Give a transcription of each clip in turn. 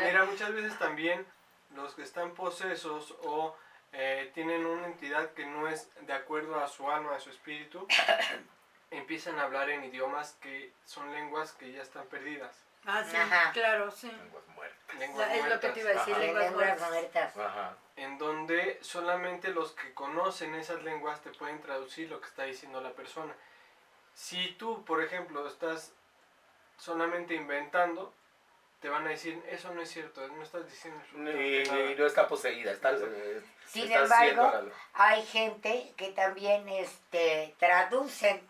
Mira, muchas veces también los que están posesos o eh, tienen una entidad que no es de acuerdo a su alma, a su espíritu, empiezan a hablar en idiomas que son lenguas que ya están perdidas. Ah, sí, Ajá. claro, sí. Lenguas muertas. Lenguas es lo que te iba a decir, Ajá. lenguas Lenguas muertas. muertas. Ajá. En donde solamente los que conocen esas lenguas te pueden traducir lo que está diciendo la persona. Si tú, por ejemplo, estás solamente inventando, te van a decir, eso no es cierto, no estás diciendo nada". y no está poseída, está, eh, Sin está embargo, hay gente que también este, traducen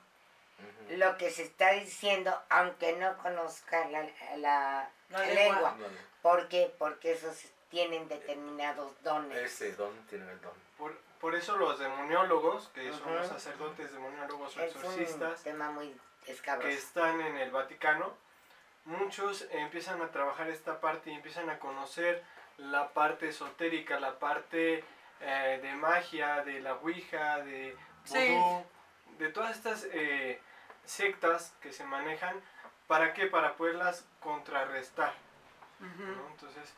lo que se está diciendo, aunque no conozca la, la La lengua. Ándale. ¿Por qué? Porque esos tienen determinados dones. Ese don tiene el don. Por, eso los demoniólogos, que son los sacerdotes demoniólogos o Es un exorcistas, tema muy que están en el Vaticano, muchos empiezan a trabajar esta parte y empiezan a conocer la parte esotérica, la parte eh, de magia, de la Ouija, de Sí. vudú, de todas estas eh, sectas que se manejan. ¿Para qué? Para poderlas contrarrestar. Entonces,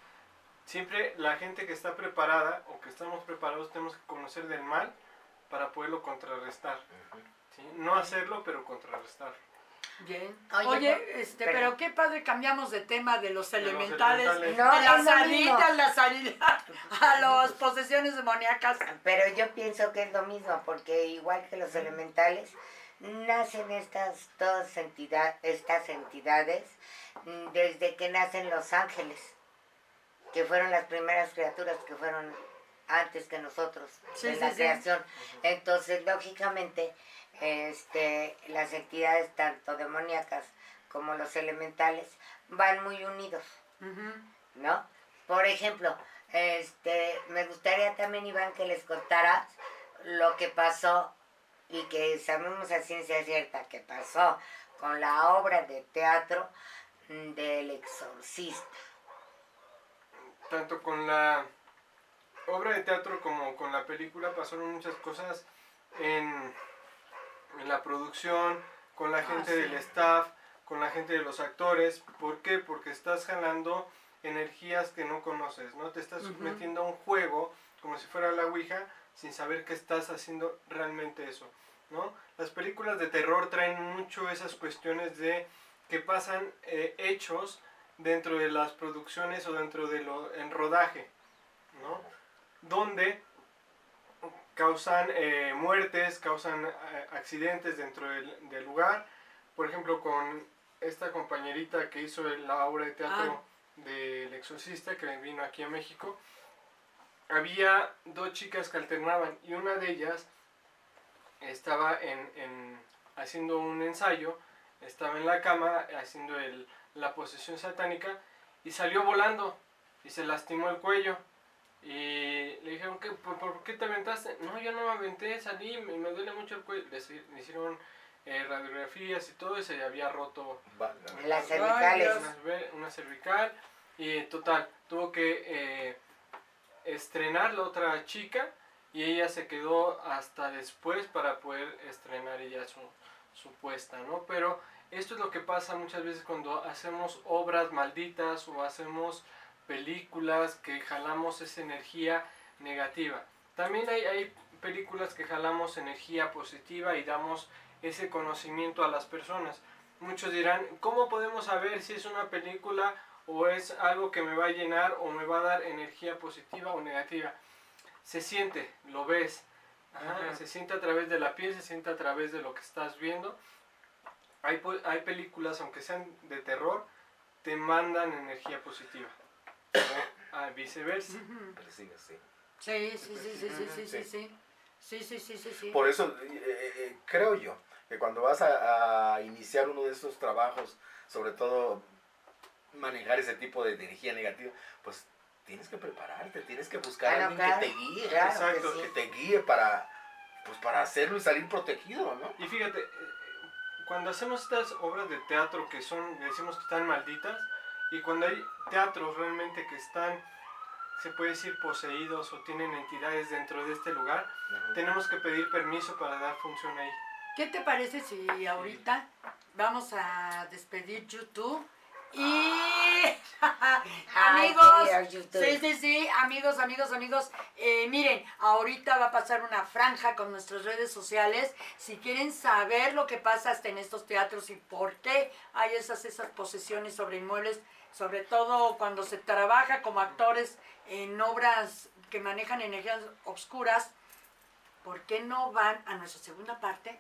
siempre la gente que está preparada o que estamos preparados tenemos que conocer del mal para poderlo contrarrestar. No hacerlo, pero contrarrestarlo. Bien. Oye, este, pero- pero qué padre cambiamos de tema de los De los elementales. No, de las alitas, las alitas, a las posesiones demoníacas. Pero yo pienso que es lo mismo, porque igual que los elementales, nacen estas todas entidad, estas entidades mm, desde que nacen los ángeles, que fueron las primeras criaturas que fueron antes que nosotros Sí, en sí, la sí. creación. Entonces, lógicamente, este, las entidades tanto demoníacas como los elementales van muy unidos. ¿no? Por ejemplo, este, me gustaría también, Iván, que les contaras lo que pasó y que sabemos a ciencia cierta que pasó con la obra de teatro del exorcista. Tanto con la obra de teatro como con la película pasaron muchas cosas en, en la producción, con la Ah, gente sí. del staff, con la gente de los actores. ¿Por qué? Porque estás jalando energías que no conoces, ¿no? Te estás Ujú. metiendo a un juego como si fuera la Ouija sin saber que estás haciendo realmente eso, ¿no? Las películas de terror traen mucho esas cuestiones de que pasan eh, hechos dentro de las producciones o dentro de lo en rodaje, ¿no? Donde causan eh, muertes, causan eh, accidentes dentro del, del lugar. Por ejemplo, con esta compañerita que hizo la obra de teatro del exorcista que vino aquí a México, había dos chicas que alternaban y una de ellas estaba en, en- haciendo un ensayo, estaba en la cama haciendo el, la posesión satánica y salió volando y se lastimó el cuello. Y le dijeron, ¿qué, por, por qué te aventaste? No, yo no me aventé, salí, me, me duele mucho el cuello. Le, hici- le hicieron eh, radiografías y todo y se había roto. Las cervicales. Una cervical y total, tuvo que eh, estrenar la otra chica y ella se quedó hasta después para poder estrenar ella su, su puesta, ¿no? Pero esto es lo que pasa muchas veces cuando hacemos obras malditas o hacemos películas que jalamos esa energía negativa. También hay, hay películas que jalamos energía positiva y damos ese conocimiento a las personas. Muchos dirán, ¿cómo podemos saber si es una película o es algo que me va a llenar o me va a dar energía positiva o negativa? Se siente, lo ves. Ajá, Ajá. Se siente a través de la piel, se siente a través de lo que estás viendo. Hay, hay películas, aunque sean de terror, te mandan energía positiva. O a viceversa. Persigue, sí. Sí, sí, sí, sí, sí, sí, sí, Sí. sí. Sí, sí, sí, sí, sí. Por eso eh, eh, creo yo que cuando vas a, a iniciar uno de esos trabajos, sobre todo manejar ese tipo de energía negativa, pues tienes que prepararte, tienes que buscar a alguien claro, que te guíe, claro Exacto, que que te guíe para, pues, para hacerlo y salir protegido, ¿no? Y fíjate, eh, cuando hacemos estas obras de teatro que son, decimos que están malditas, y cuando hay teatros realmente que están, se puede decir, poseídos o tienen entidades dentro de este lugar, Ujú. tenemos que pedir permiso para dar función ahí. ¿Qué te parece si ahorita vamos a despedir YouTube. Y amigos, sí, sí, sí, amigos, amigos, amigos, eh, miren, ahorita va a pasar una franja con nuestras redes sociales. Si quieren saber lo que pasa hasta en estos teatros y por qué hay esas, esas posesiones sobre inmuebles, sobre todo cuando se trabaja como actores en obras que manejan energías obscuras, ¿por qué no van a nuestra segunda parte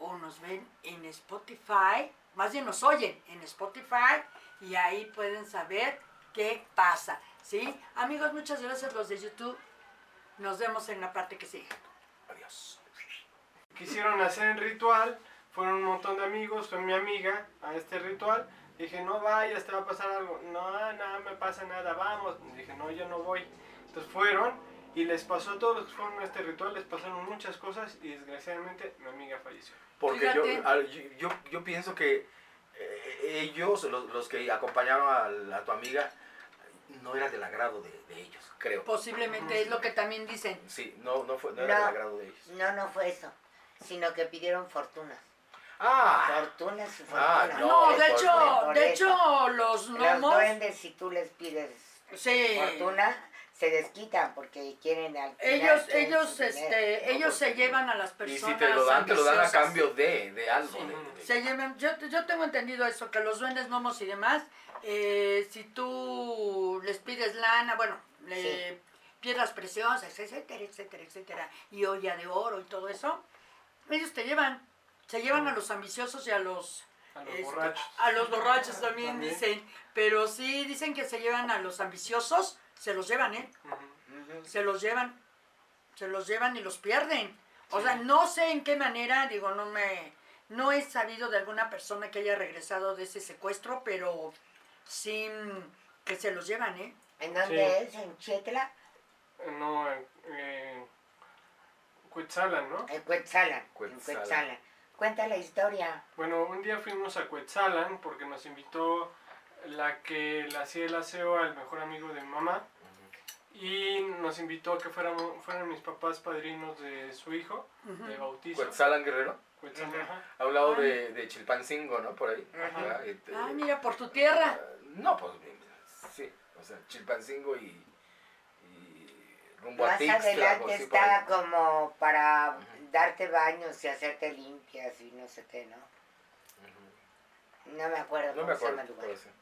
o nos ven en Spotify? Más bien nos oyen en Spotify y ahí pueden saber qué pasa. ¿Sí? Amigos, muchas gracias los de YouTube. Nos vemos en la parte que sigue. Adiós. quisieron hacer el ritual, fueron un montón de amigos, fue mi amiga a este ritual. Dije, no vayas, te va a pasar algo. No, no me pasa nada, vamos. Dije, no, yo no voy. Entonces fueron y les pasó a todos los que fueron a este ritual, les pasaron muchas cosas y desgraciadamente mi amiga falleció. Porque yo, yo, yo, yo pienso que eh, ellos, los, los que acompañaron a, la- a tu amiga, no era del agrado de, de ellos, creo. Posiblemente es lo que también dicen. Sí, no, no, fue, no era del agrado de ellos. No, no fue eso, sino que pidieron fortunas. Ah, Fortunas y Ah, fortunas. No, No, de por- hecho, de hecho los Los gnomos, duendes, si tú les pides sí, fortuna, se desquitan porque quieren al final ellos, quieren ellos, este, No, ellos se llevan a las y personas si te lo dan, te lo dan a cambio de, de algo. Sí. de- de- Se llevan, yo, yo tengo entendido eso, que los duendes gnomos y demás, eh, si tú les pides lana, bueno, le- piedras preciosas, etcétera, etcétera, etcétera, y olla de oro y todo eso, ellos te llevan, se llevan a los ambiciosos y a los A los este, borrachos. a los borrachos también, También. dicen, pero sí dicen que se llevan a los ambiciosos, se los llevan, ¿eh? Se los llevan, se los llevan y los pierden. O sea, no sé en qué manera, digo, no me, no he sabido de alguna persona que haya regresado de ese secuestro, pero sí mm, que se los llevan, ¿eh? ¿En dónde Sí. es? ¿En Chietla? No, en eh, Cuetzalan, ¿no? En Cuetzalan. En Cuetzalan. Cuetzalan. Cuenta la historia. Bueno, un día fuimos a Cuetzalan porque nos invitó la que le hacía el aseo al mejor amigo de mi mamá y nos invitó a que fuéramos, fueran mis papás padrinos de su hijo, de bautizo. Cuetzalan Guerrero, Cuetzalan, ajá. a un lado de, de Chilpancingo, ¿no? Por ahí. Ajá. Ah, Ah, mira, por tu tierra. No, pues sí, o sea, Chilpancingo y, y rumbo a Más Tixtla, adelante pues, sí, está como para darte baños y hacerte limpias y no sé qué, ¿no? No me acuerdo No cómo me se llama acuerdo, el lugar.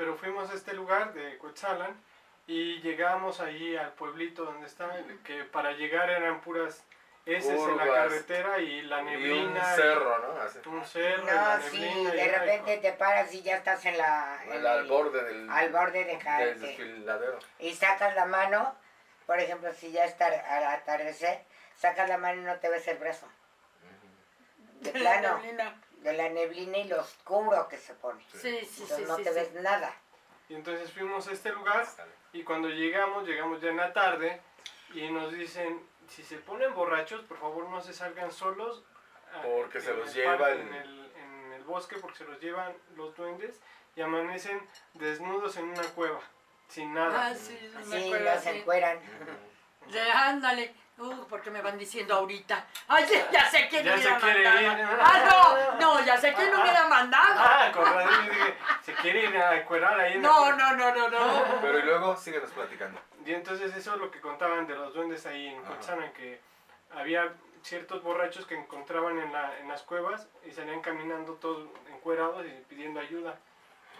Pero fuimos a este lugar de Cuetzalan y llegamos ahí al pueblito donde está, que para llegar eran puras heces en la carretera y la Y neblina. un cerro, ¿no? Así, Un cerro, y la No, sí, neblina. y de repente te paras y ya estás en la... en al, borde del, al borde de del desfiladero. Y sacas la mano, por ejemplo, si ya está al atardecer, sacas la mano y no te ves el brazo. De la plano, neblina. De la neblina y lo oscuro que se pone. Sí, sí, sí, Entonces no sí, te sí. ves nada. Y entonces fuimos a este lugar y cuando llegamos, llegamos ya en la tarde y nos dicen, si se ponen borrachos, por favor no se salgan solos. ah, Porque se en los el lleva parque, el- En el, en el bosque porque se los llevan los duendes y amanecen desnudos en una cueva, sin nada. Ah, sí, no me Sí, acuerdo, los encueran. De, ándale. Uh, porque me van diciendo ahorita. Ay, ya sé quién Ya hubiera se quiere mandado. ir. Ah, no, no, ya sé quién hubiera mandado. Ah, con razón, yo dije, se quiere ir a encuerar ahí en No, cueva. no, no, no, no. Pero y luego síguenos platicando. Y entonces eso es lo que contaban de los duendes ahí en Ajá. Cotzana, que había ciertos borrachos que encontraban en, la, en las cuevas y salían caminando todos encuerados y pidiendo ayuda.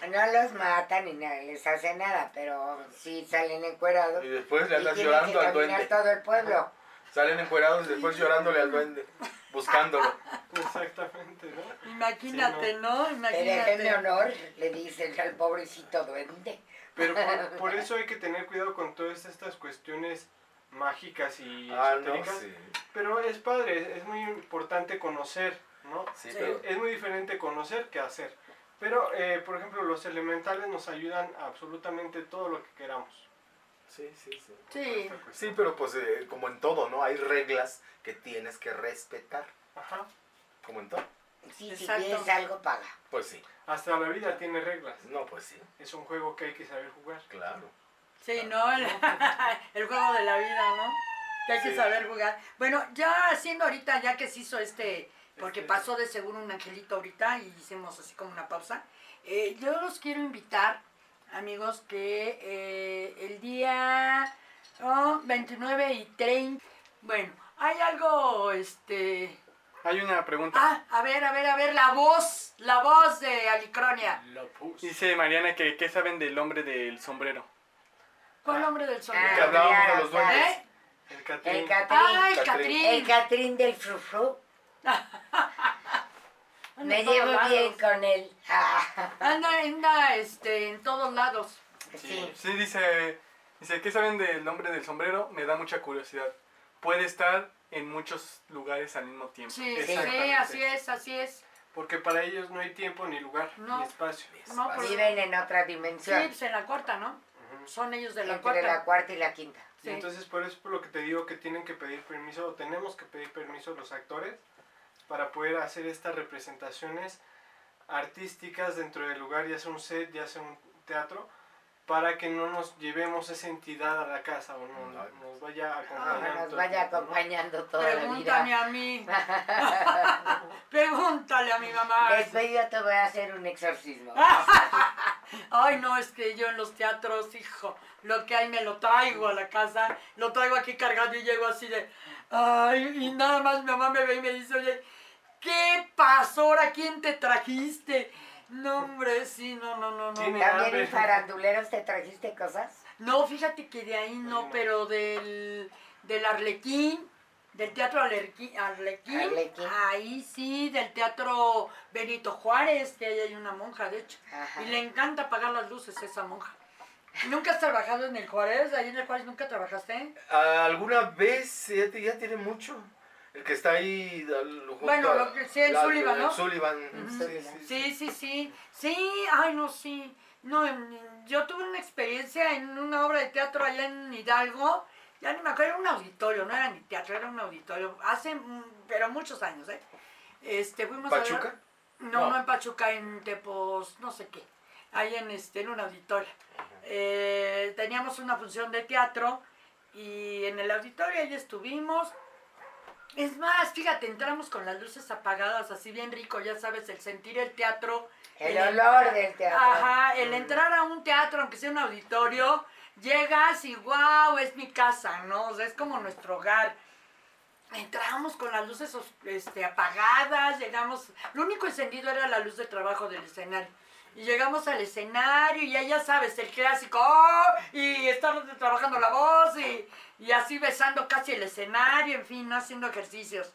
No los matan ni nada, les hace nada, pero sí salen encuerados. Y después le andas llorando que al duende. todo el pueblo. Salen encuerados y después llorándole al duende. Buscándolo. Exactamente, ¿no? Imagínate, Sí, ¿no? Te Imagínate. honor, le dicen al pobrecito duende. Pero por, por eso hay que tener cuidado con todas estas cuestiones mágicas y Ah, no, sí. Pero es padre, es muy importante conocer, ¿no? Sí, Sí. pero Es muy diferente conocer que hacer. Pero, eh, por ejemplo, los elementales nos ayudan a absolutamente todo lo que queramos. Sí, sí, sí. Sí. Sí, pero pues eh, como en todo, ¿no? Hay reglas que tienes que respetar. Ajá. Como en todo. Sí, si pides algo, paga. Pues sí. Hasta la vida tiene reglas. No, pues sí. Es un juego que hay que saber jugar. Claro. Sí, ¿no? El, el juego de la vida, ¿no? Que hay que saber jugar. Bueno, ya haciendo ahorita, ya que se hizo este, porque Este- pasó de seguro un angelito ahorita y hicimos así como una pausa. Eh, yo los quiero invitar, amigos, que eh, el día oh, 29 y 30, bueno, hay algo, este... Hay una pregunta. Ah, a ver, a ver, a ver, la voz, la voz de Alicronia. Dice Mariana que ¿qué saben del hombre del sombrero? ¿Cuál Ah. hombre del Ah, sombrero? Que hablábamos de los duendes. ¿Eh? El Catrín. El Catrín. ¡Ay, Catrín. Catrín! El Catrín del frufru. Me llevo lados. bien con él. Anda, anda, este, en todos lados. sí. Sí, dice, dice ¿qué saben del hombre del sombrero? Me da mucha curiosidad. Puede estar en muchos lugares al mismo tiempo. Sí, sí, así es, así es. Porque para ellos no hay tiempo, ni lugar, No. ni espacio. No, pues, Viven en otra sí, dimensión. pues en la cuarta, ¿no? Ujú. Son ellos de la Entre cuarta. la cuarta y la quinta. Y Sí. entonces por eso es por lo que te digo que tienen que pedir permiso o tenemos que pedir permiso los actores para poder hacer estas representaciones artísticas dentro del lugar, ya sea un set, ya sea un teatro, para que no nos llevemos esa entidad a la casa o no, No. nos vaya No, acompañando. nos todo el vaya ¿no? acompañando toda la Pregúntame vida. a mí. Pregúntale a mi mamá. Después yo te voy a hacer un exorcismo. Ay, no, es que yo en los teatros, hijo, lo que hay me lo traigo a la casa, lo traigo aquí cargado y llego así de, ay, y nada más mi mamá me ve y me dice, oye, ¿qué pasó ahora? ¿Quién te trajiste? No, hombre, sí, no, no, no, no. También hambre. en faranduleros te trajiste cosas. No, fíjate que de ahí no, pero del, del Arlequín, del Teatro Arlequín, Arlequín, Arlequín. ahí sí, del Teatro Benito Juárez, que ahí hay una monja, de hecho. Ajá. Y le encanta apagar las luces a esa monja. ¿Nunca has trabajado en el Juárez? ¿Ahí en el Juárez nunca trabajaste? ¿Alguna vez? Ya, te- ya tiene mucho. El que está ahí. al- Bueno, a- lo que- sí, el la- Sullivan, ¿no? el Sullivan, Ujú. sí, sí, Sí, sí, sí. Sí, ay, no, sí. No, yo tuve una experiencia en una obra de teatro allá en Hidalgo. Ya ni me acuerdo, era un auditorio, no era ni teatro, era un auditorio. Hace, mm, pero muchos años, ¿eh? Este, fuimos a ver- ¿Pachuca? No, No. no en Pachuca, en Tepos, no sé qué. Ahí en, este, en un auditorio. Eh, teníamos una función de teatro y en el auditorio ahí estuvimos. Es más, fíjate, entramos con las luces apagadas, así bien rico, ya sabes, el sentir el teatro. El olor del teatro. Ajá, el entrar a un teatro, aunque sea un auditorio, llegas y wow, es mi casa, ¿no? O sea, es como nuestro hogar. Entramos con las luces este, apagadas, llegamos, lo único encendido era la luz de trabajo del escenario. Y llegamos al escenario y ya, ya sabes, el clásico, ¡oh! y estar trabajando la voz y, y así besando casi el escenario, en fin, haciendo ejercicios.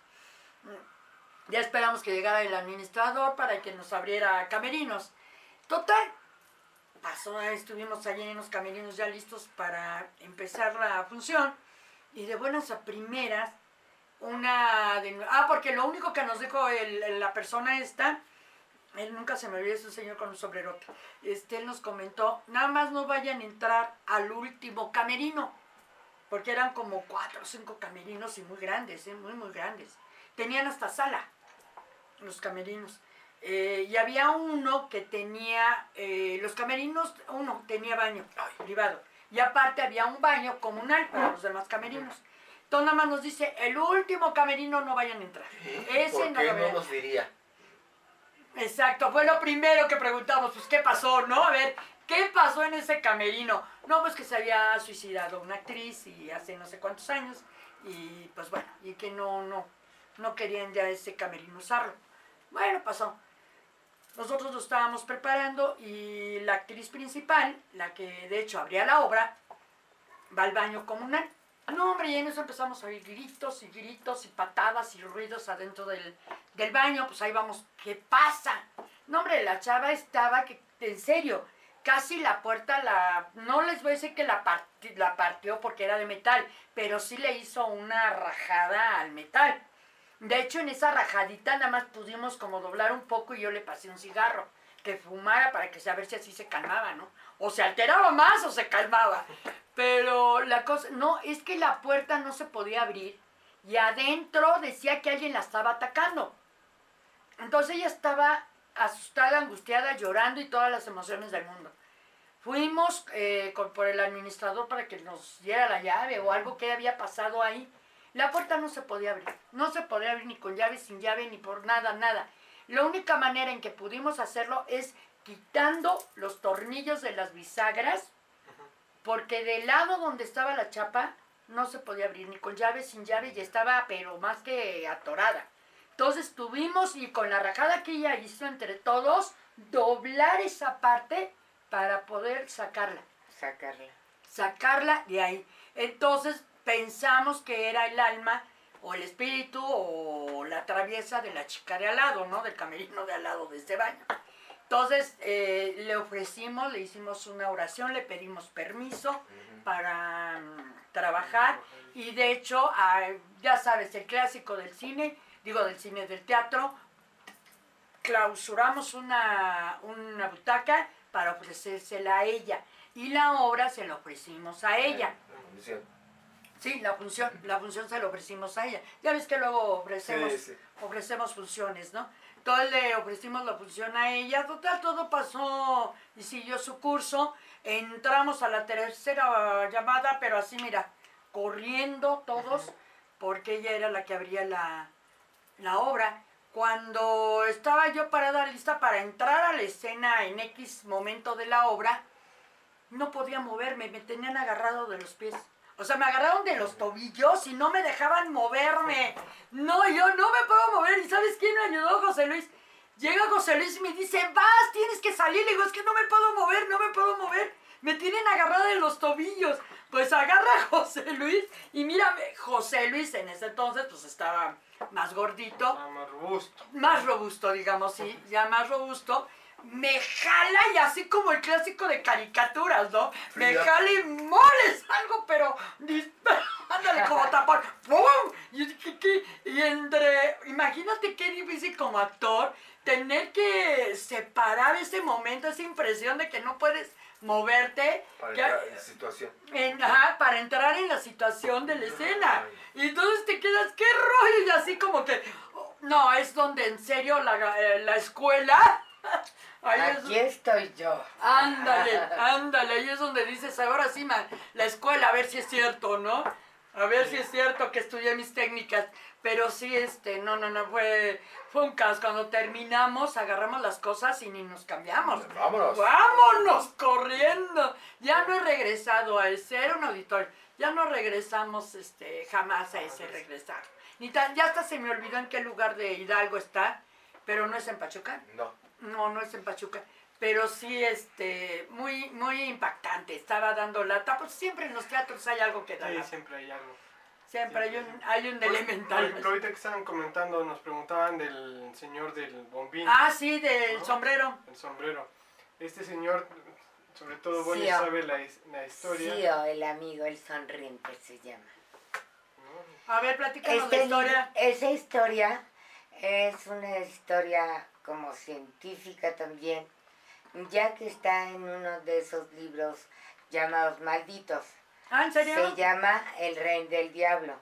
Ya esperamos que llegara el administrador para que nos abriera camerinos. Total, pasó, estuvimos allí en los camerinos ya listos para empezar la función. Y de buenas a primeras, una de... Ah, porque lo único que nos dijo el- la persona esta, él nunca se me olvida, es un señor con un sombrerote. Este, él nos comentó, nada más no vayan a entrar al último camerino, porque eran como cuatro o cinco camerinos y muy grandes, ¿eh? muy, muy grandes. Tenían hasta sala, los camerinos. Eh, y había uno que tenía, eh, los camerinos, uno tenía baño privado. Y aparte había un baño comunal para los demás camerinos. Entonces nada más nos dice, el último camerino no vayan a entrar. Ese ¿Por no qué lo no a nos diría? Exacto, fue lo primero que preguntamos, pues qué pasó, ¿no? A ver, ¿qué pasó en ese camerino? No, pues que se había suicidado una actriz y hace no sé cuántos años y pues bueno, y que no, no, no querían ya ese camerino usarlo. Bueno, pasó. Nosotros lo estábamos preparando y la actriz principal, la que de hecho abría la obra, va al baño comunal. No, hombre, y en eso empezamos a oír gritos y gritos y patadas y ruidos adentro del, del baño. Pues ahí vamos, ¿qué pasa? No, hombre, la chava estaba que, en serio, casi la puerta la. No les voy a decir que la, la partió porque era de metal, pero sí le hizo una rajada al metal. De hecho, en esa rajadita nada más pudimos como doblar un poco y yo le pasé un cigarro que fumara para que se- a ver si así se calmaba, ¿no? O se alteraba más o se calmaba. Pero la cosa, no, es que la puerta no se podía abrir y adentro decía que alguien la estaba atacando. Entonces ella estaba asustada, angustiada, llorando y todas las emociones del mundo. Fuimos eh, por el administrador para que nos diera la llave o algo que había pasado ahí. La puerta no se podía abrir, no se podía abrir ni con llave, sin llave, ni por nada, nada. La única manera en que pudimos hacerlo es quitando los tornillos de las bisagras, porque del lado donde estaba la chapa no se podía abrir ni con llave, sin llave, y estaba pero más que atorada. Entonces tuvimos, y con la rajada que ella hizo entre todos, doblar esa parte para poder sacarla Sacarla. sacarla de ahí. Entonces pensamos que era el alma o el espíritu o la traviesa de la chica de al lado, ¿no? Del camerino de al lado de este baño. Entonces eh, le ofrecimos, le hicimos una oración, le pedimos permiso para mm, trabajar y de hecho, ah, ya sabes, el clásico del cine, digo del cine del teatro, clausuramos una, una butaca para ofrecérsela a ella y la obra se la ofrecimos a ella. Función. Sí, la función, la función se la ofrecimos a ella. Ya ves que luego ofrecemos, Sí, sí. ofrecemos funciones, ¿no? Entonces le ofrecimos la función a ella. Total, todo pasó y siguió su curso. Entramos a la tercera llamada, pero así, mira, corriendo todos, porque ella era la que abría la, la obra. Cuando estaba yo parada lista para entrar a la escena en X momento de la obra, no podía moverme, me tenían agarrado de los pies. O sea, me agarraron de los tobillos y no me dejaban moverme. No, yo no me puedo mover. ¿Y sabes quién me ayudó, José Luis? Llega José Luis y me dice, vas, tienes que salir. Le digo, es que no me puedo mover, no me puedo mover. Me tienen agarrada de los tobillos. Pues agarra a José Luis y mírame, José Luis en ese entonces pues estaba más gordito más robusto. más robusto, digamos, sí, ya más robusto, me jala y así como el clásico de caricaturas, ¿no? Me jala y moles algo, pero ándale como tapón, ¡pum! Y, entre, imagínate qué difícil como actor tener que separar ese momento, esa impresión de que no puedes moverte. Para que- entrar en situación. en- ajá, para entrar en la situación de la escena. Y entonces te quedas, qué rollo, y así como que, oh, no, es donde en serio la, eh, la escuela, ahí es- Aquí estoy yo. ándale, ándale, ahí es donde dices, ahora sí, ma, la escuela, a ver si es cierto, ¿no? A ver si es cierto que estudié mis técnicas. Pero sí, este, no, no, no, fue, fue un caos. Cuando terminamos, agarramos las cosas y ni nos cambiamos. Vámonos. ¡Vámonos corriendo! Ya no he regresado a ese, era un auditorio. Ya no regresamos este, jamás a ese regresar. Ni tan, ya hasta se me olvidó en qué lugar de Hidalgo está, pero no es en Pachuca. No. No, no es en Pachuca. Pero sí, este, muy, muy impactante. Estaba dando lata. Pues siempre en los teatros hay algo que da Sí, lata. siempre hay algo. Siempre hay un, hay un Por elemental. ejemplo, ahorita que estaban comentando, nos preguntaban del señor del bombín, Ah, sí, del ¿No? sombrero. el sombrero. Este señor, sobre todo, bueno, Sí, sabe la, la historia. Sí, o el amigo, el sonriente se llama. A ver, platícanos Este historia. esa historia es una historia como científica también, ya que está en uno de esos libros llamados Malditos. Ah, ¿en serio? Se llama El Rey del Diablo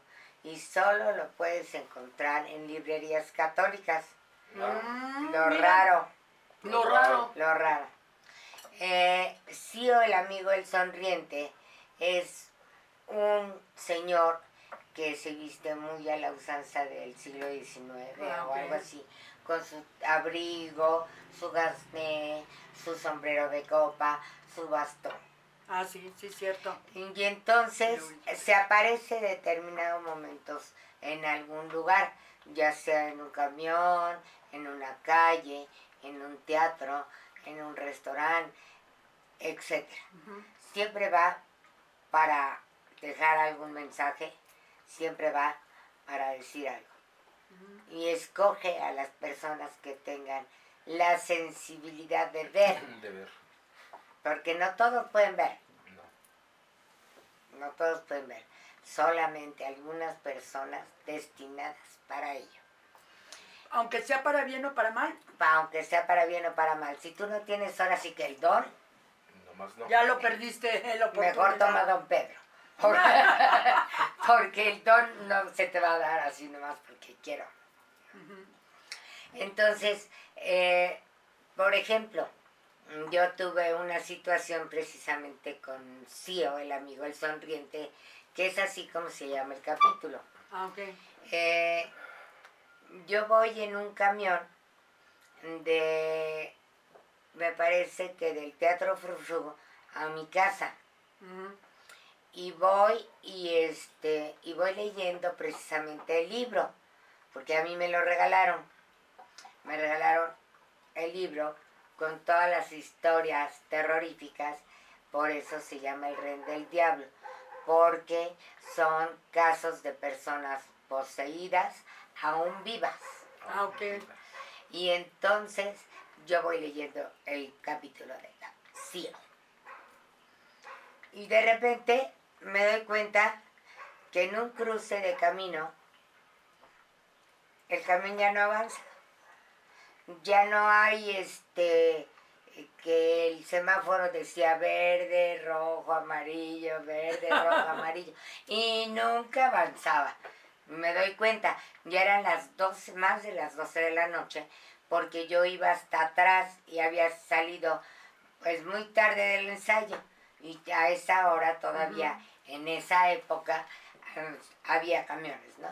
y solo lo puedes encontrar en librerías católicas. Mm, Lo mira, raro, Lo raro. lo raro. Eh, Sio, el amigo el sonriente, es un señor que se viste muy a la usanza del siglo XIX Ah, o ok. algo así, con su abrigo, su gasné, su sombrero de copa, su bastón. Ah, sí, sí, cierto. Y entonces se aparece en determinados momentos en algún lugar, ya sea en un camión, en una calle, en un teatro, en un restaurante, etc. Siempre va para dejar algún mensaje, siempre va para decir algo. Y escoge a las personas que tengan la sensibilidad de ver, De ver. porque no todos pueden ver. No. No todos pueden ver, solamente algunas personas destinadas para ello. Aunque sea para bien o para mal, Pa- aunque sea para bien o para mal. Si tú no tienes ahora sí que el don, Nomás no. ya lo perdiste mejor toma don Pedro. Por- porque el don no se te va a dar así nomás porque quiero. Entonces, eh, por ejemplo, yo tuve una situación precisamente con Cío, el amigo el sonriente, que es así como se llama el capítulo. Ah, ok. Eh, yo voy en un camión de, me parece que del Teatro Frufru a mi casa. Y voy y este y voy leyendo precisamente el libro, porque a mí me lo regalaron. Me regalaron el libro con todas las historias terroríficas, por eso se llama El Ren del Diablo, porque son casos de personas poseídas aún vivas. Ah, ok. Y entonces yo voy leyendo el capítulo de la Ciro. Y de repente me doy cuenta que en un cruce de camino el camión ya no avanza. Ya no hay este que el semáforo decía verde, rojo, amarillo, verde, rojo, amarillo. Y nunca avanzaba. Me doy cuenta, ya eran las 12, más de las 12 de la noche, porque yo iba hasta atrás y había salido pues muy tarde del ensayo. Y a esa hora todavía, en esa época, eh, había camiones, ¿no?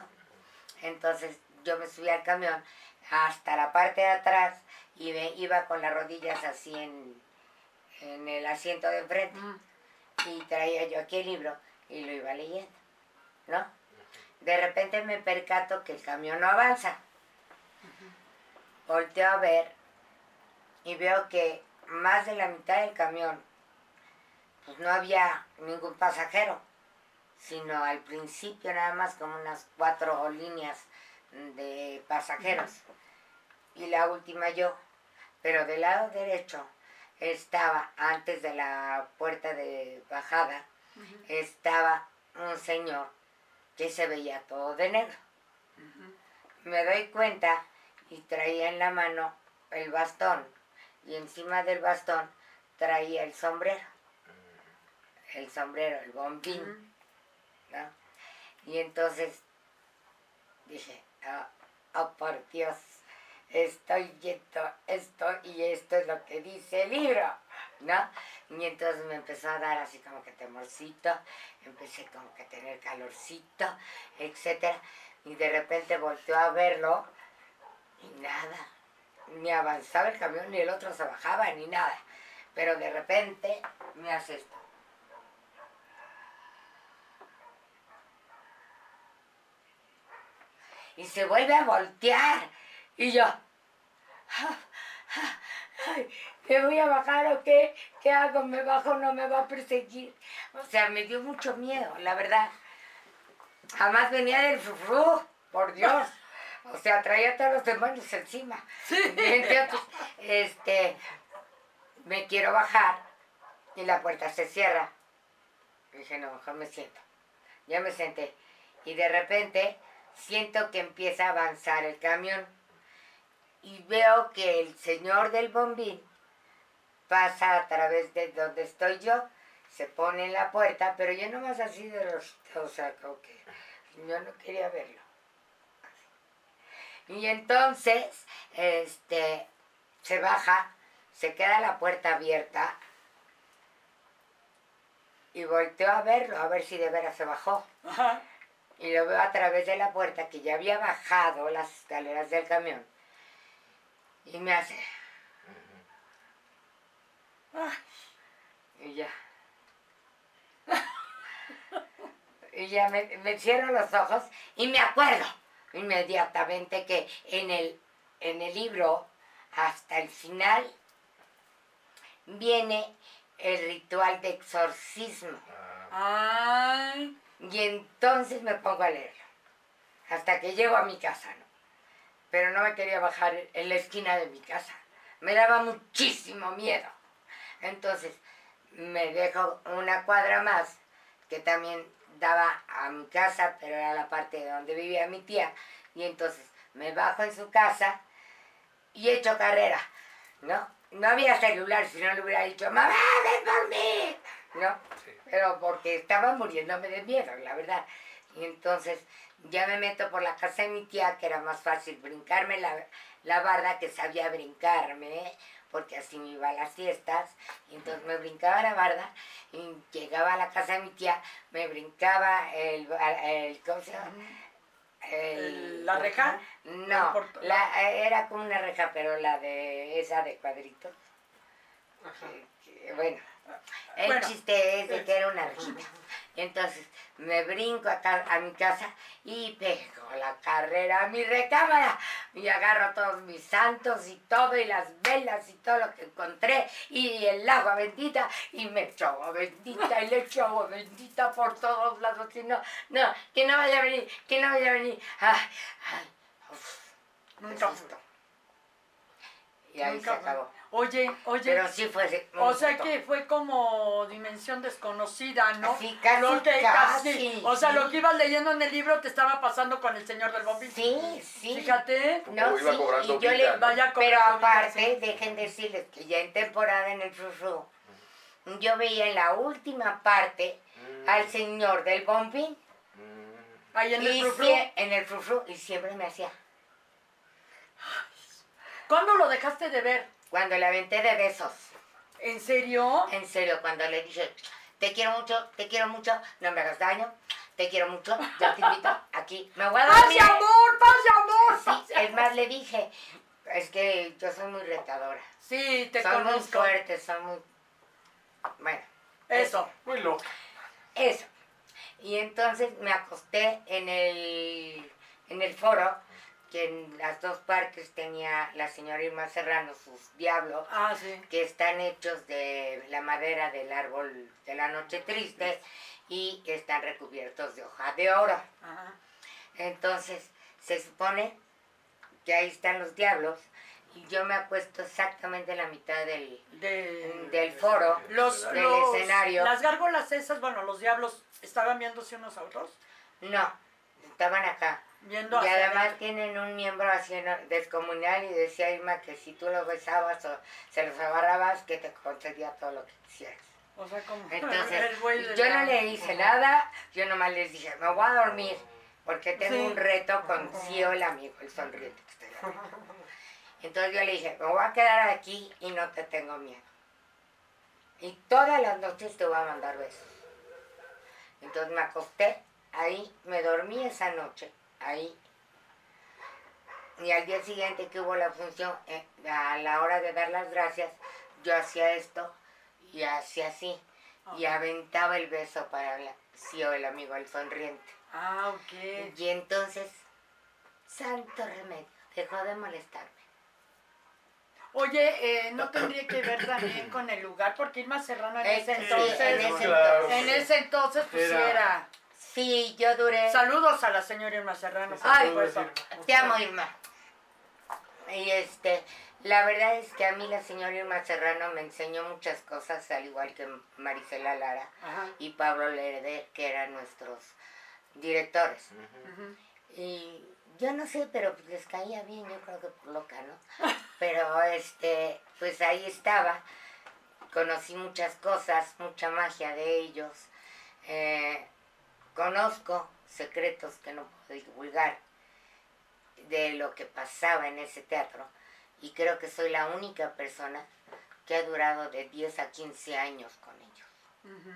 Entonces yo me subí al camión hasta la parte de atrás y me iba con las rodillas así en, en el asiento de enfrente y traía yo aquí el libro y lo iba leyendo, ¿no? De repente me percato que el camión no avanza. Volteo a ver y veo que más de la mitad del camión pues no había ningún pasajero, sino al principio nada más como unas cuatro líneas de pasajeros y la última yo, pero del lado derecho estaba antes de la puerta de bajada estaba un señor que se veía todo de negro. Me doy cuenta y traía en la mano el bastón y encima del bastón traía el sombrero. El sombrero, el bombín. ¿no? Y entonces dije, "Ah, oh, por Dios, estoy viendo esto y esto es lo que dice el libro, ¿no? Y entonces me empezó a dar así como que temorcito, empecé como que a tener calorcito, etcétera, y de repente volteó a verlo y nada, ni avanzaba el camión, ni el otro se bajaba, ni nada. Pero de repente me hace esto. Y se vuelve a voltear. Y yo, ay, ¿me voy a bajar o qué? ¿Qué hago? ¿Me bajo o no me va a perseguir? O sea, me dio mucho miedo, la verdad. Jamás venía del frufru, por Dios. O sea, traía todos los demonios encima. Y entonces, este, me quiero bajar y la puerta se cierra. Dije, no, mejor me siento. Ya me senté. Y de repente siento que empieza a avanzar el camión. Y veo que el señor del bombín pasa a través de donde estoy yo, se pone en la puerta, pero yo nomás así de los, o sea, como que yo no quería verlo. Y entonces, este, se baja, se queda la puerta abierta y volteo a verlo, a ver si de veras se bajó. Ajá. Y lo veo a través de la puerta que ya había bajado las escaleras del camión. Y me hace. Ah, Y ya. Y ya me, me cierro los ojos y me acuerdo inmediatamente que en el, en el libro, hasta el final, viene el ritual de exorcismo. Ay. Y entonces me pongo a leerlo. Hasta que llego a mi casa, ¿no? Pero no me quería bajar en la esquina de mi casa. Me daba muchísimo miedo. Entonces me dejo una cuadra más, que también daba a mi casa, pero era la parte donde vivía mi tía. Y entonces me bajo en su casa y echo carrera, ¿no? No había celular, si no le hubiera dicho, mamá, ven por mí, ¿no? Sí. Pero porque estaba muriéndome de miedo, la verdad. Y entonces ya me meto por la casa de mi tía, que era más fácil brincarme la, la barda que sabía brincarme, porque así me iba a las fiestas. Y entonces me brincaba la barda y llegaba a la casa de mi tía, me brincaba el, el ¿cómo se llama? El- ¿la reja? No, El la, era como una reja, pero la de esa de cuadritos. Ajá. que- que, bueno, el Bueno. chiste es de que era una rejita. Entonces me brinco a, ca- a mi casa y pego la carrera a mi recámara y agarro todos mis santos y todo y las velas y todo lo que encontré y el agua bendita y me echo agua bendita y le echo agua bendita por todos lados y no, no, que no vaya a venir, que no vaya a venir. Ay, ay, uf, Nunca. Y ahí Nunca se acabó. Oye, oye. Pero sí fue O sea que fue como dimensión desconocida, ¿no? Sí, casi, Lo que casi, O sea, sí. lo que ibas leyendo en el libro te estaba pasando con el señor del bombín. Sí, sí. Fíjate. No, iba sí, cobrando y yo le ¿no? Vaya Pero cobrando vida, aparte, dejen decirles que ya en temporada en el frufru, yo veía en la última parte Mm, al señor del bombín mm. Ahí en el y frufru. sie- en el frufru y siempre me hacía. ¿Cuándo lo dejaste de ver? Cuando le aventé de besos, ¿En serio? en serio, cuando le dije, te quiero mucho, te quiero mucho, no me hagas daño, te quiero mucho, yo te invito aquí, me voy a ¡Paz dormir. de amor! ¡Paz de amor! Sí, es más, le dije, es que yo soy muy retadora. Sí, te son muy conozco. fuertes, son muy... Bueno, Eso. Muy loco. eso. Y entonces me acosté en el, en el foro, que en las dos partes tenía la señora Irma Serrano sus diablos, Ah, sí. que están hechos de la madera del árbol de la noche triste y están recubiertos de hoja de oro. Ajá. Entonces, se supone que ahí están los diablos y yo me acuesto exactamente en la mitad del, De... del foro, Los, del los- escenario. Las gárgolas esas, bueno, los diablos, ¿estaban viéndose unos a otros? No, estaban acá. Viendo Y además tienen un miembro así descomunal y decía Irma que si tú los besabas o se los agarrabas, que te concedía todo lo que quisieras. O sea, como Entonces, yo no le hice nada, yo nomás les dije, me voy a dormir, porque tengo Sí. un reto con Cio, el amigo, el sonriente que estoy hablando. Entonces yo le dije, me voy a quedar aquí y no te tengo miedo. Y todas las noches te voy a mandar besos. Entonces me acosté ahí, me dormí esa noche, ahí. Y al día siguiente que hubo la función, eh, a la hora de dar las gracias, yo hacía esto y hacía así. Y aventaba el beso para la, sí, o el amigo, el sonriente. Ah, ok. Y entonces, santo remedio, dejó de molestarme. Oye, eh, ¿no tendría que ver también con el lugar? Porque Irma Serrano en ese Sí, entonces... en ese Claro. entonces. En ese entonces, pues sí Era- era... Sí, yo duré. Saludos a la señora Irma Serrano. por Ay, supuesto. Te amo, Irma. Y este, la verdad es que a mí la señora Irma Serrano me enseñó muchas cosas, al igual que Marisela Lara Ajá. y Pablo Lerder, que eran nuestros directores. Y yo no sé, pero pues les caía bien, yo creo que por loca, ¿no? Pero este, pues ahí estaba. Conocí muchas cosas, mucha magia de ellos. Eh, conozco secretos que no puedo divulgar de lo que pasaba en ese teatro. Y creo que soy la única persona que ha durado de 10 a 15 años con ellos.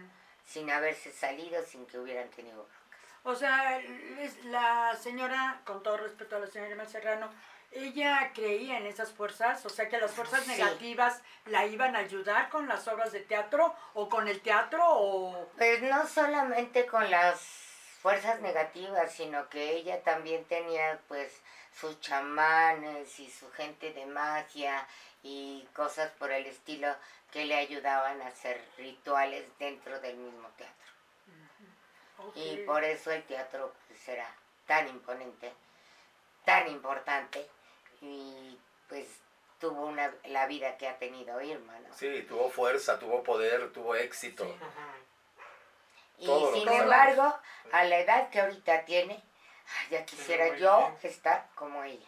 Sin haberse salido, sin que hubieran tenido broncas. O sea, la señora, con todo respeto a la señora Serrano, ella creía en esas fuerzas, o sea que las fuerzas Sí. negativas la iban a ayudar con las obras de teatro o con el teatro o... Pues no solamente con las fuerzas negativas, sino que ella también tenía pues sus chamanes y su gente de magia y cosas por el estilo que le ayudaban a hacer rituales dentro del mismo teatro. Y por eso el teatro pues era tan imponente, tan importante y pues tuvo una, la vida que ha tenido Irma, ¿no? Sí, tuvo fuerza, tuvo poder, tuvo éxito. Sí. Y Todo sin embargo, a la edad que ahorita tiene, ya quisiera yo bien. estar como ella.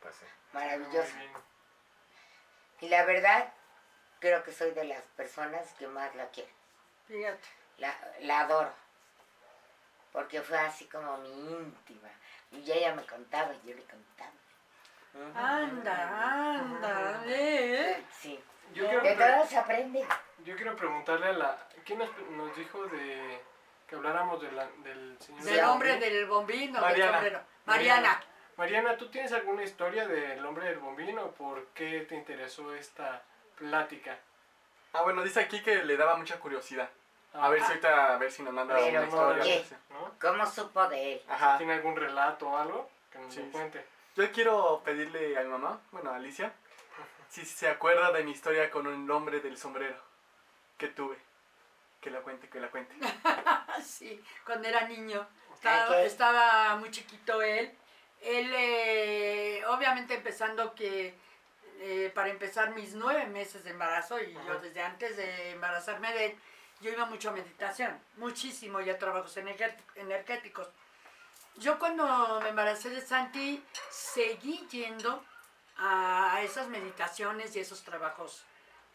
Pues sí. Maravillosa. Y la verdad, creo que soy de las personas que más la quiero. Fíjate. La, la adoro. Porque fue así como mi íntima. Y ella me contaba y yo le contaba. Anda, anda, ¿eh? Sí. Yo quiero, De todo se aprende. yo quiero preguntarle a la... ¿Quién nos, nos dijo de que habláramos de la- del señor. Del hombre Bombín. del bombino, Mariana. del sombrero. Mariana. Mariana, ¿tú tienes alguna historia del hombre del bombino? ¿Por qué te interesó esta plática? Ah, bueno, dice aquí que le daba mucha curiosidad. A ver si Ah, ahorita, a ver si nos manda Pero una ¿por historia. ¿Cómo supo de él? Ajá. ¿Tiene algún relato o algo? Que nos sí. cuente. Yo quiero pedirle a mi mamá, bueno, a Alicia, si se acuerda de mi historia con el hombre del sombrero que tuve. Que la cuente, que la cuente. Sí, cuando era niño. Estaba, muy chiquito él. Él, eh, obviamente empezando que, eh, para empezar mis nueve meses de embarazo, y yo desde antes de embarazarme de él, yo iba mucho a meditación, muchísimo, y a trabajos energé- energéticos. Yo cuando me embaracé de Santi, seguí yendo a esas meditaciones y esos trabajos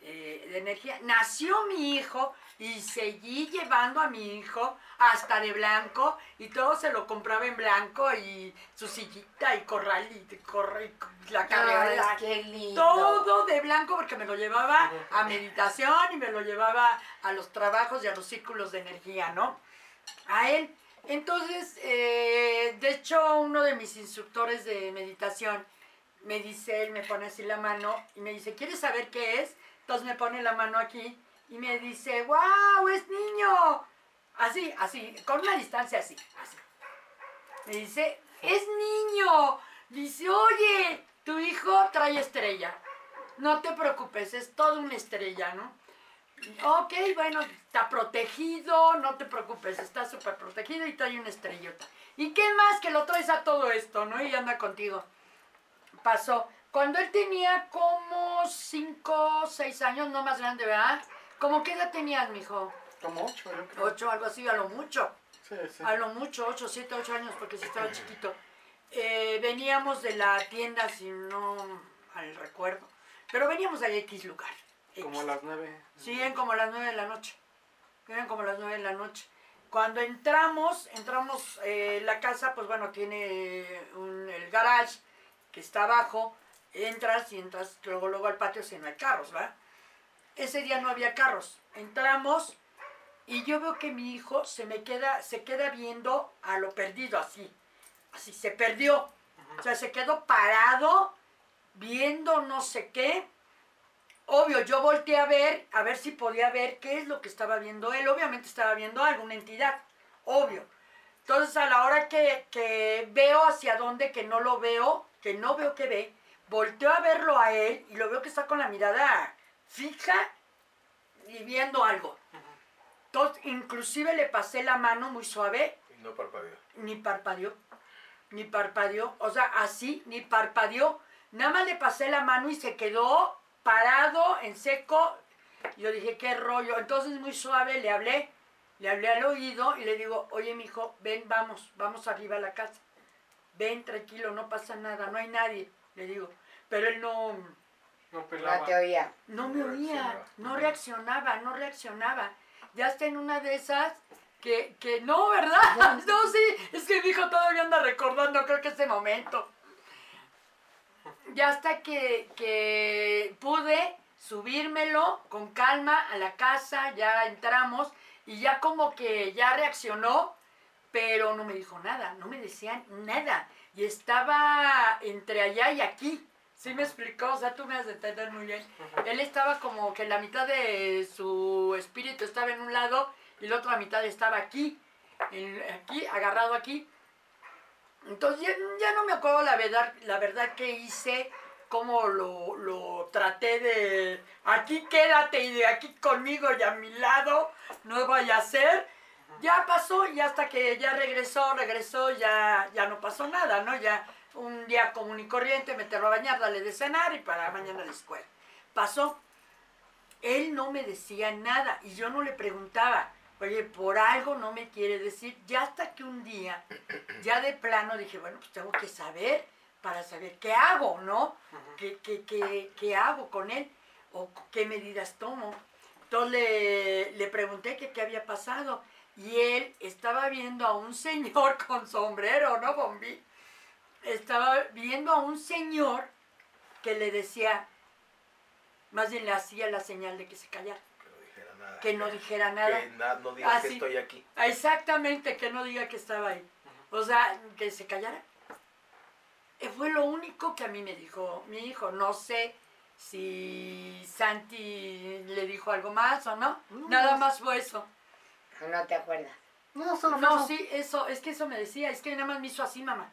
eh, de energía. Nació mi hijo y seguí llevando a mi hijo hasta de blanco y todo se lo compraba en blanco y su sillita y corral y, corre, y la carrera. Ay, qué lindo. Todo de blanco porque me lo llevaba a meditación y me lo llevaba a los trabajos y a los círculos de energía, ¿no? A él. Entonces, eh, de hecho, uno de mis instructores de meditación me dice, él me pone así la mano y me dice, ¿quieres saber qué es? Entonces me pone la mano aquí y me dice, ¡wow! ¡Es niño! Así, así, con una distancia así, así. Me dice, ¡es niño! Dice, oye, tu hijo trae estrella. No te preocupes, es toda una estrella, ¿no? Ok, bueno, está protegido, no te preocupes, está súper protegido y trae una estrellota. ¿Y qué más que lo traes a todo esto, no? Y anda contigo. Pasó. Cuando él tenía como 5, 6 años, no más grande, ¿verdad? ¿Cómo qué edad tenías, mijo? Como ocho, yo creo. 8, algo así, a lo mucho. Sí, sí. A lo mucho, 8, 7, 8 años, porque sí estaba chiquito. Eh, veníamos de la tienda, si no al recuerdo, pero veníamos de X lugar. Como a las nueve. Sí, eran como las 9 de la noche. Eran como las 9 de la noche. Cuando entramos, entramos, eh, la casa, pues bueno, tiene el garage que está abajo. Entras y entras luego, luego al patio si no hay carros, ¿verdad? Ese día no había carros. Entramos y yo veo que mi hijo se me queda, se queda viendo a lo perdido, así. Así, se perdió. O sea, se quedó parado, viendo no sé qué. Obvio, yo volteé a ver, a ver si podía ver qué es lo que estaba viendo él. Obviamente estaba viendo alguna entidad, obvio. Entonces, a la hora que, que veo hacia dónde, que no lo veo, que no veo que ve, volteo a verlo a él y lo veo que está con la mirada fija y viendo algo. Entonces, inclusive le pasé la mano muy suave Y no parpadeó. ni parpadeó, ni parpadeó, o sea, así, ni parpadeó. Nada más le pasé la mano y se quedó parado, en seco. Yo dije, qué rollo. Entonces, muy suave, le hablé, le hablé al oído y le digo, oye, mijo, ven, vamos, vamos arriba a la casa. Ven, tranquilo, no pasa nada, no hay nadie, le digo. Pero él no, No pelaba. No te oía. no me oía, no reaccionaba, no reaccionaba. Ya está en una de esas que, que no, ¿verdad? No, sí, es que mi hijo todavía anda recordando, creo que ese momento. Ya hasta que, que pude subírmelo con calma a la casa, ya entramos y ya como que ya reaccionó, pero no me dijo nada, no me decían nada. Y estaba entre allá y aquí. ¿Sí me explicó? O sea, tú me has de entender muy bien. Él estaba como que la mitad de su espíritu estaba en un lado y la otra mitad estaba aquí, en- aquí, agarrado aquí. Entonces ya, ya no me acuerdo la verdad, la verdad que hice, cómo lo, lo traté de aquí quédate y de aquí conmigo y a mi lado, no vaya a ser. Ya pasó y hasta que ya regresó, regresó, ya, ya no pasó nada, ¿no? Ya un día común y corriente, meterlo a bañar, darle de cenar y para mañana a la escuela. Pasó. Él no me decía nada y yo no le preguntaba, oye, por algo no me quiere decir. Ya hasta que un día, ya de plano dije, bueno, pues tengo que saber para saber qué hago, ¿no? ¿Qué, qué, qué, qué hago con él? ¿O qué medidas tomo? Entonces le, le pregunté que qué había pasado y él estaba viendo a un señor con sombrero, ¿no, Bombi? Estaba viendo a un señor que le decía, más bien le hacía la señal de que se callara. Que dijera nada. que no dijera nada. Que na- no digas Ah, que estoy aquí. Exactamente, que no diga que estaba ahí. O sea, que se callara. Eh, Fue lo único que a mí me dijo mi hijo. No sé si Santi le dijo algo más o no. Nada más fue eso. No te acuerdas. No, solo fue No, eso. sí, eso, es que eso me decía, es que nada más me hizo así, mamá.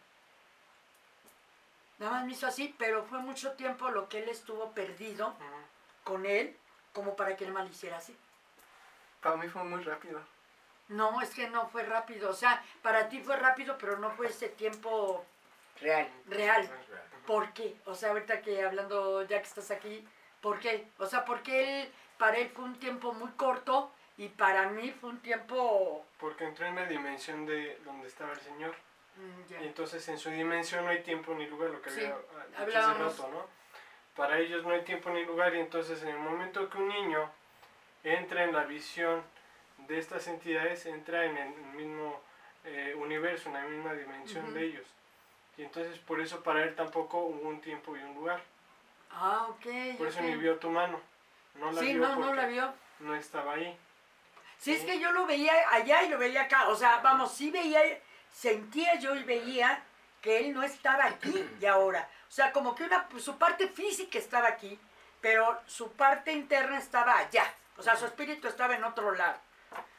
Nada más me hizo así, pero fue mucho tiempo lo que él estuvo perdido con él, como para que él mal hiciera así. Para mí fue muy rápido. No, es que no fue rápido. O sea, para ti fue rápido, pero no fue ese tiempo Real. real. ¿Por qué? O sea, ahorita que hablando, ya que estás aquí, ¿por qué? O sea, porque él, para él fue un tiempo muy corto y para mí fue un tiempo... Porque entró en la dimensión de donde estaba el Señor. mm. Y entonces en su dimensión no hay tiempo ni lugar, lo que Sí, había ah, dicho hace hablábamos. rato, ¿no? Para ellos no hay tiempo ni lugar y entonces en el momento que un niño entra en la visión de estas entidades, entra en el mismo eh, universo, en la misma dimensión de ellos. Y entonces por eso para él tampoco hubo un tiempo y un lugar. Ah, ok. Por eso ok. ni vio tu mano. No la Sí, vio no, no la vio. no estaba ahí. Sí, es que yo lo veía allá y lo veía acá. O sea, vamos, sí veía, sentía yo y veía que él no estaba aquí y ahora. O sea, como que una, su parte física estaba aquí, pero su parte interna estaba allá. O sea, su espíritu estaba en otro lado.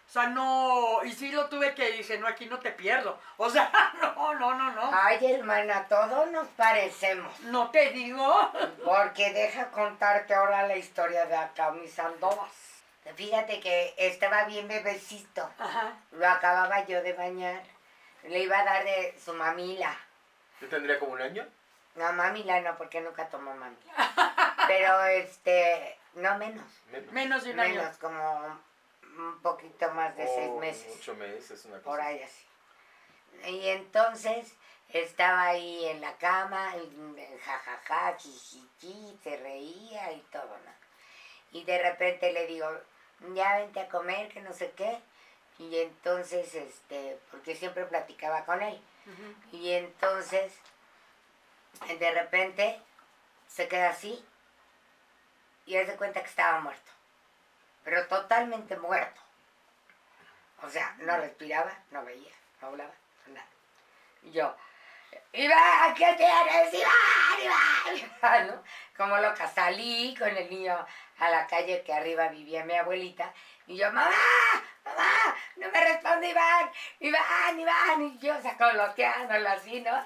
O sea, no, y sí lo tuve que dije, no, aquí no te pierdo. O sea, no, no, no, no. Ay, hermana, todos nos parecemos. No te digo. Porque deja contarte ahora la historia de acá, mis andobas. Fíjate que estaba bien bebecito. Ajá. Lo acababa yo de bañar. Le iba a dar de su mamila. Yo tendría como un año. No, mamila no, porque nunca tomó mamila. Pero este, no menos. Menos. Menos de un año. Menos, como un poquito más de seis O meses. Ocho meses, una cosa. por ahí así. Y entonces estaba ahí en la cama, y jajaja, jijiji, se reía y todo, ¿no? Y de repente le digo, ya vente a comer, que no sé qué. Y entonces, este, porque siempre platicaba con él. Y entonces, de repente, se queda así y hace cuenta que estaba muerto. Pero totalmente muerto. O sea, no respiraba, no veía, no hablaba, nada. Y yo, Iván, ¿qué tienes? Iván, Iván. Como loca, salí con el niño a la calle que arriba vivía mi abuelita. Y yo, mamá, mamá, no me responde Iván, Iván, Iván. Y yo sacoloteándolo así, ¿no?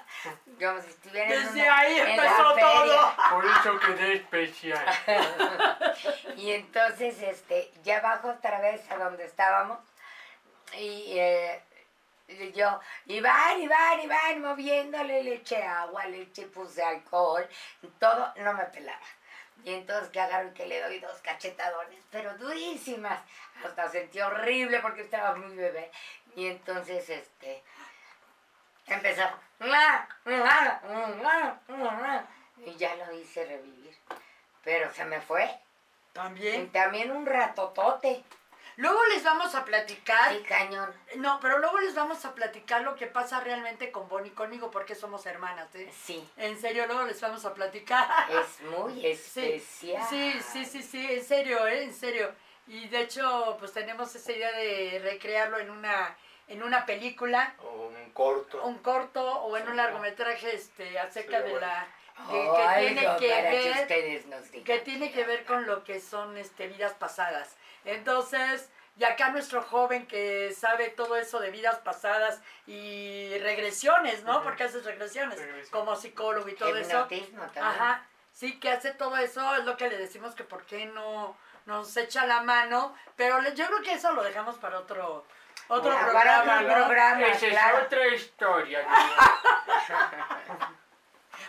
Como si estuviera en Desde una- ahí en la empezó feria. todo. Por eso quedé especial. Y entonces, este, ya bajo otra vez a donde estábamos. Y eh, y yo, Iván, Iván, Iván, moviéndole, le eché agua, le eché, puse alcohol, todo, no me pelaba. Y entonces que agarro y que le doy dos cachetadones, pero durísimas. Hasta sentí horrible porque estaba muy bebé. Y entonces, este, empezó, y ya lo hice revivir. Pero se me fue. Y También. también un ratotote. Luego les vamos a platicar. Sí, cañón. No, pero luego les vamos a platicar lo que pasa realmente con Bonnie y conmigo, porque somos hermanas, ¿eh? Sí, En serio, luego les vamos a platicar. es muy Sí, especial. sí, sí, sí, sí, en serio, ¿eh? En serio. Y de hecho, pues tenemos esa idea de recrearlo en una, en una película, O un corto. un corto o en un largometraje este, acerca de la... Que, que tiene que para que ver ustedes nos digan. que tiene que ver con lo que son este, vidas pasadas. Entonces, y acá nuestro joven que sabe todo eso de vidas pasadas y regresiones, ¿no? Porque haces regresiones Regresión. como psicólogo y todo eso. También. Ajá, sí, que hace todo eso, es lo que le decimos que por qué no nos echa la mano, pero le- yo creo que eso lo dejamos para otro, otro Para programa, otro ¿no? programa, Esa es otra historia.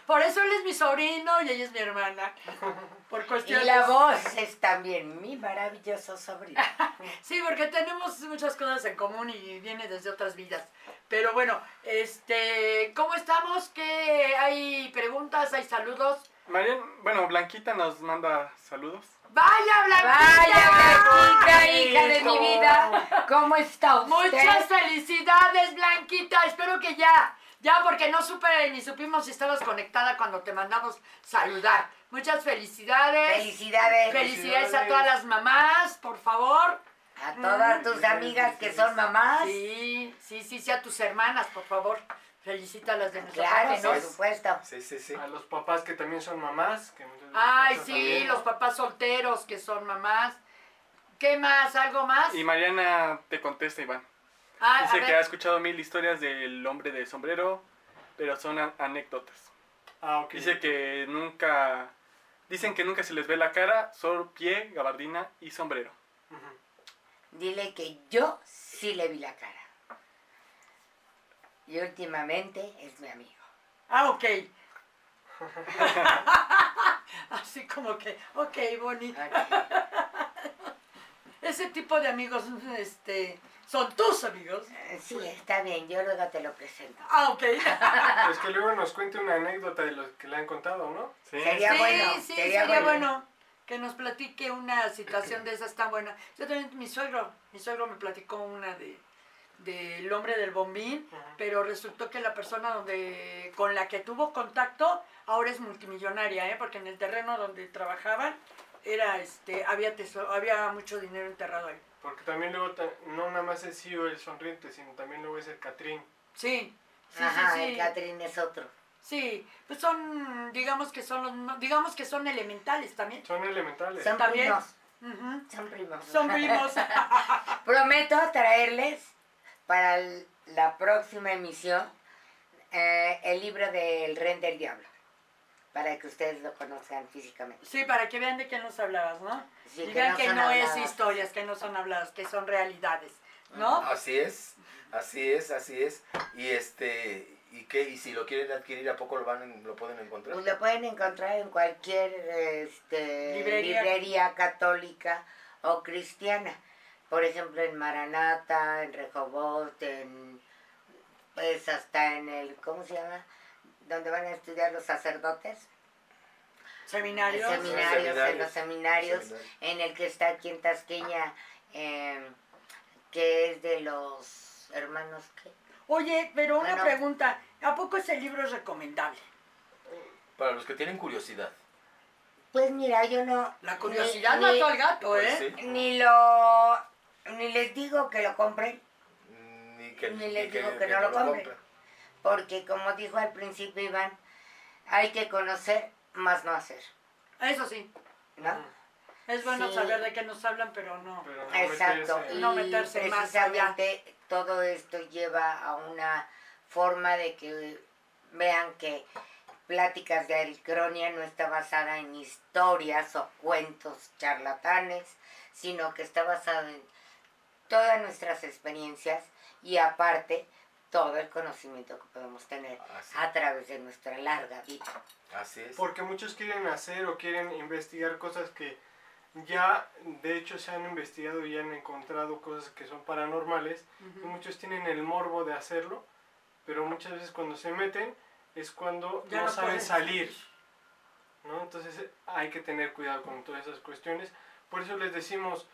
Por eso él es mi sobrino y ella es mi hermana. Por Y cuestiones... la voz es también mi maravilloso sobrino. Sí, porque tenemos muchas cosas en común y viene desde otras vidas. Pero bueno, este, ¿cómo estamos? ¿Qué hay preguntas? ¿Hay saludos? Marian, bueno, Blanquita nos manda saludos. ¡Vaya, Blanquita! Vaya, Blanquita, hija de mi vida. ¿Cómo está usted? Muchas felicidades, Blanquita. Espero que ya, Ya porque no supe ni supimos si estabas conectada cuando te mandamos saludar. Muchas felicidades. Felicidades Felicidades a todas las mamás, por favor. a todas tus amigas que son mamás. Sí, sí, sí, sí, a tus hermanas, por favor. Felicítalas de nuestra Claro, por supuesto. Sí, sí, sí. A los papás que también son mamás. Que muchas veces Ay, sí, también, los papás solteros que son mamás. ¿Qué más? ¿Algo más? Y Mariana te contesta, Iván. Ah, Dice que ha escuchado mil historias del hombre de sombrero, pero son a- anécdotas. Ah, ok. Dice que nunca... Dicen que nunca se les ve la cara, solo pie, gabardina y sombrero. Dile que yo sí le vi la cara. Y últimamente es mi amigo. Ah, ok. Así como que, ok, bonito. Ese tipo de amigos, este, son tus amigos. Eh, Sí, está bien, yo luego te lo presento. Ah, ok. Pues que luego nos cuente una anécdota de los que le han contado, ¿no? Sí. Sería sí, bueno, sí, sería sería, bueno. bueno. que nos platique una situación de esas tan buena. Yo también, mi suegro, mi suegro me platicó una de del hombre del bombín, pero resultó que la persona donde con la que tuvo contacto ahora es multimillonaria, ¿eh? porque en el terreno donde trabajaban era este había teso- había mucho dinero enterrado ahí. Porque también luego, no nada más es CEO el sonriente, sino también luego es el Catrín. Sí. Sí, Ajá, sí, el. Catrín es otro. Sí, pues son, digamos que son los, no- digamos que son elementales también. Son elementales. Son También. primos. Son primos. Son primos. Prometo traerles para el- la próxima emisión eh, el libro del Ren del Diablo. Para que ustedes lo conozcan físicamente. Sí, para que vean de qué nos hablabas, ¿no? Sí, y que vean no que no es habladas. historias, que no son habladas, que son realidades, ¿no? Así es, así es, así es. Y este, ¿y qué? ¿Y si lo quieren adquirir, a poco lo van lo pueden encontrar? Pues lo pueden encontrar en cualquier este, Librería. librería. católica o cristiana. Por ejemplo, en Maranata, en Rehoboth, en, pues hasta en el, ¿cómo se llama? Donde van a estudiar los sacerdotes. Seminarios. Seminarios, en los Seminarios. seminarios, Seminarios. en el que está aquí en Tasqueña, eh, que es de los hermanos que... Oye, pero una Bueno. pregunta, ¿a poco ese libro es recomendable? Para los que tienen curiosidad. Pues mira, yo no... La curiosidad ni- mató al gato, Pues ¿eh? sí. Ni lo... Ni les digo que lo compren, Ni, que, Ni les digo que no lo compren. Porque como dijo al principio Iván, hay que conocer, más no hacer, Eso sí, ¿no? Ujú. es bueno Sí. saber de qué nos hablan, pero no. Pero no Exacto, meterse- y No meterse más precisamente todo esto lleva a una forma de que vean que Pláticas de Aricronia no está basada en historias o cuentos charlatanes, sino que está basada en todas nuestras experiencias y aparte todo el conocimiento que podemos tener Así, a través de nuestra larga vida. así es. Porque muchos quieren hacer o quieren investigar cosas que ya de hecho se han investigado y han encontrado cosas que son paranormales. Y Ujú. muchos tienen el morbo de hacerlo, pero muchas veces cuando se meten es cuando Ya no, no saben salir. ¿no? Entonces hay que tener cuidado con todas esas cuestiones. Por eso les decimos,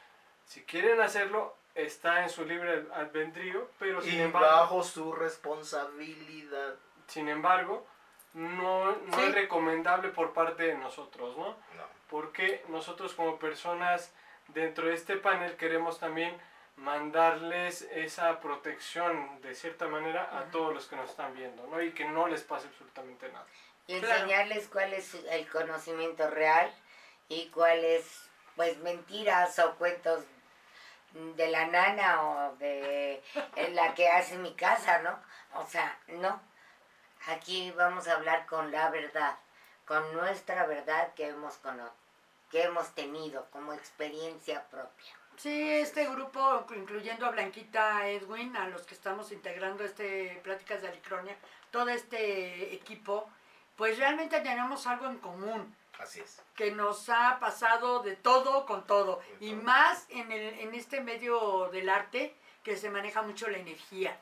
si quieren hacerlo, está en su libre albedrío, pero sin Y embargo, bajo su responsabilidad. sin embargo no, no Sí. es recomendable por parte de nosotros, ¿no? No. porque nosotros como personas dentro de este panel queremos también mandarles esa protección de cierta manera a todos los que nos están viendo, ¿no? Y que no les pase absolutamente nada. Y Claro. enseñarles cuál es el conocimiento real y cuál es, pues, mentiras o cuentos de la nana o de la que hace mi casa, ¿no? O sea, no. Aquí vamos a hablar con la verdad, con nuestra verdad que hemos, cono- que hemos tenido como experiencia propia. Sí, este grupo, incluyendo a Blanquita Edwin, a los que estamos integrando este Pláticas de Alicronia, todo este equipo, pues realmente tenemos algo en común, Así es. que nos ha pasado de todo con todo, y más en, el, en este medio del arte, que se maneja mucho la energía,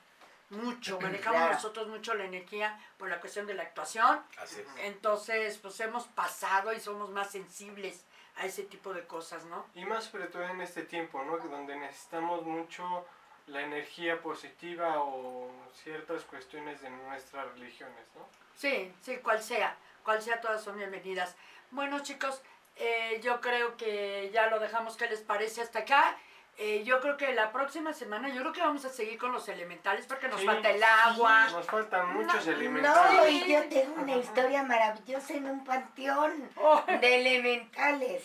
mucho, manejamos Claro. nosotros mucho la energía por la cuestión de la actuación, Así es. entonces pues hemos pasado y somos más sensibles a ese tipo de cosas, ¿no? Y más sobre todo en este tiempo, ¿no? Donde necesitamos mucho la energía positiva o ciertas cuestiones de nuestras religiones, ¿no? Sí, sí, cual sea, cual sea, todas son bienvenidas. Bueno, chicos, eh, yo creo que ya lo dejamos, ¿qué les parece hasta acá? Eh, yo creo que la próxima semana, yo creo que vamos a seguir con los elementales porque nos Sí, falta el agua. Nos faltan muchos No, No, elementales. y yo tengo una historia maravillosa en un panteón Oh, de elementales.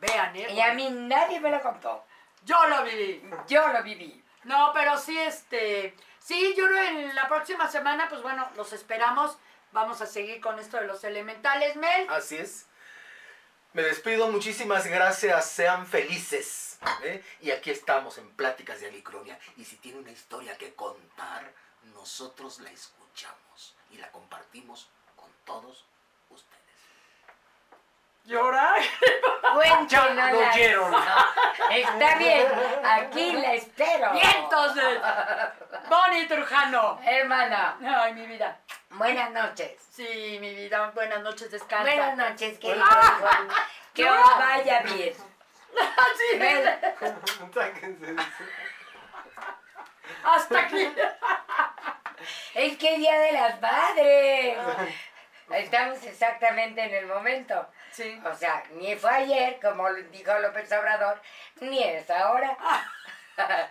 vean, ¿eh? Y a mí nadie me lo contó. Yo lo viví. Yo lo viví. No, pero sí, este, sí, yo creo en la próxima semana, pues bueno, los esperamos. Vamos a seguir con esto de los elementales, Mel. Así es. Me despido, muchísimas gracias, sean felices. ¿eh? Y aquí estamos en Pláticas de Alicronia. Y si tiene una historia que contar, nosotros la escuchamos y la compartimos con todos. ¿Llorar? Cuéntenos. lo oyeron. Está bien, aquí la espero. Y entonces, Bonnie Trujano. Hermana, Ay, mi vida. buenas noches. Sí, mi vida, buenas noches, descansa. Buenas noches, querido Ah. Juan. Que No. os vaya bien. Sí, Mel, Sáquense de eso. hasta aquí. es que Día de las Madres. Estamos exactamente en el momento. Sí. O sea, ni fue ayer, como dijo López Obrador, ni es ahora.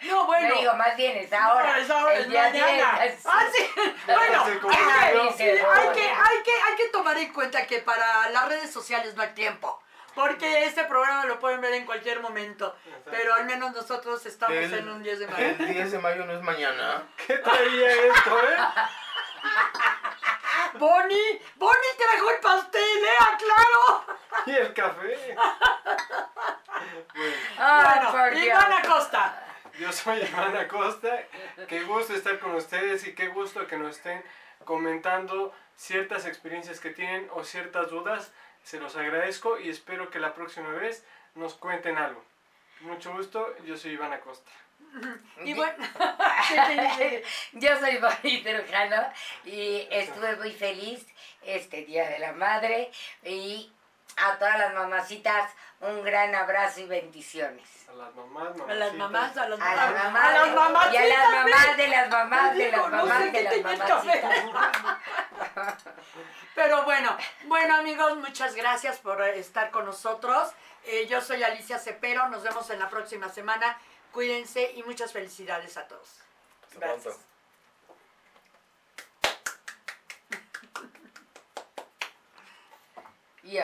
No, bueno. No digo, más bien es ahora. Es ahora, es mañana. Ah, sí. Bueno, hay que, sí, hay, que, hay, que, hay que tomar en cuenta que para las redes sociales no hay tiempo. Porque este programa lo pueden ver en cualquier momento. Exacto. Pero al menos nosotros estamos El- en un 10 de mayo. El 10 de mayo no es mañana. ¿Qué traía esto, eh? Bonnie, Bonnie te dejó el pastel, ¿eh? ¡Claro! Y el café. Bueno, Ay, bueno. Iván Acosta. yo soy Iván Acosta. Qué gusto estar con ustedes y qué gusto que nos estén comentando ciertas experiencias que tienen o ciertas dudas. Se los agradezco y espero que la próxima vez nos cuenten algo. Mucho gusto, yo soy Iván Acosta. Y bueno, Yo soy Bonnie Trujano y estuve muy feliz este Día de la Madre y a todas las mamacitas un gran abrazo y bendiciones. A las mamás, a las mamás, a las A las mamás, mamás, a las mamás, y a las mamás de las mamás de las mamás de las mamacitas. Pero bueno, bueno amigos, muchas gracias por estar con nosotros. Eh, yo soy Alicia Cepero, nos vemos en la próxima semana. Cuídense y muchas felicidades a todos. Hasta pronto. Gracias. Ya.